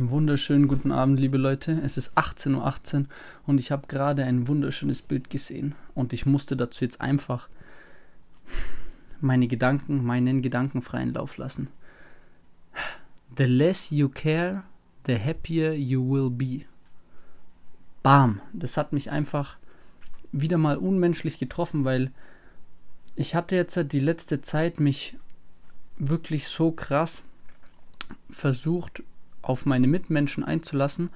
Wunderschönen guten Abend, liebe Leute. Es ist 18.18 Uhr .18 und ich habe gerade ein wunderschönes Bild gesehen. Und ich musste dazu jetzt einfach meine Gedanken, meinen Gedanken freien Lauf lassen. The less you care, the happier you will be. Bam. Das hat mich einfach wieder mal unmenschlich getroffen, weil ich hatte jetzt die letzte Zeit mich wirklich so krass versucht, auf meine Mitmenschen einzulassen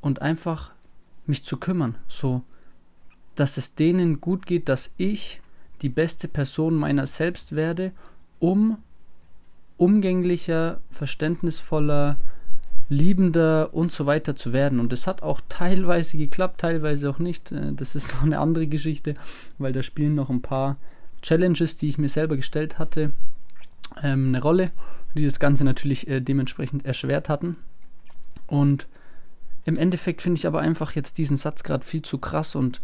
und einfach mich zu kümmern, so dass es denen gut geht, dass ich die beste Person meiner selbst werde, um umgänglicher, verständnisvoller, liebender und so weiter zu werden. Und es hat auch teilweise geklappt, teilweise auch nicht. Äh, das ist noch eine andere Geschichte, weil da spielen noch ein paar Challenges, die ich mir selber gestellt hatte, ähm, eine Rolle, die das Ganze natürlich äh, dementsprechend erschwert hatten. Und im Endeffekt finde ich aber einfach jetzt diesen Satz gerade viel zu krass und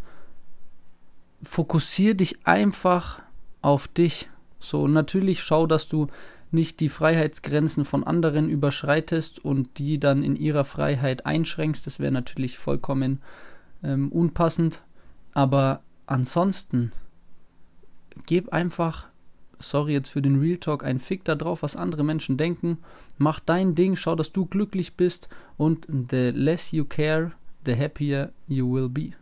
fokussiere dich einfach auf dich. So, natürlich schau, dass du nicht die Freiheitsgrenzen von anderen überschreitest und die dann in ihrer Freiheit einschränkst. Das wäre natürlich vollkommen ähm, unpassend. Aber ansonsten, gib einfach sorry jetzt für den Real Talk, ein Fick da drauf, was andere Menschen denken. Mach dein Ding, schau, dass du glücklich bist und the less you care, the happier you will be.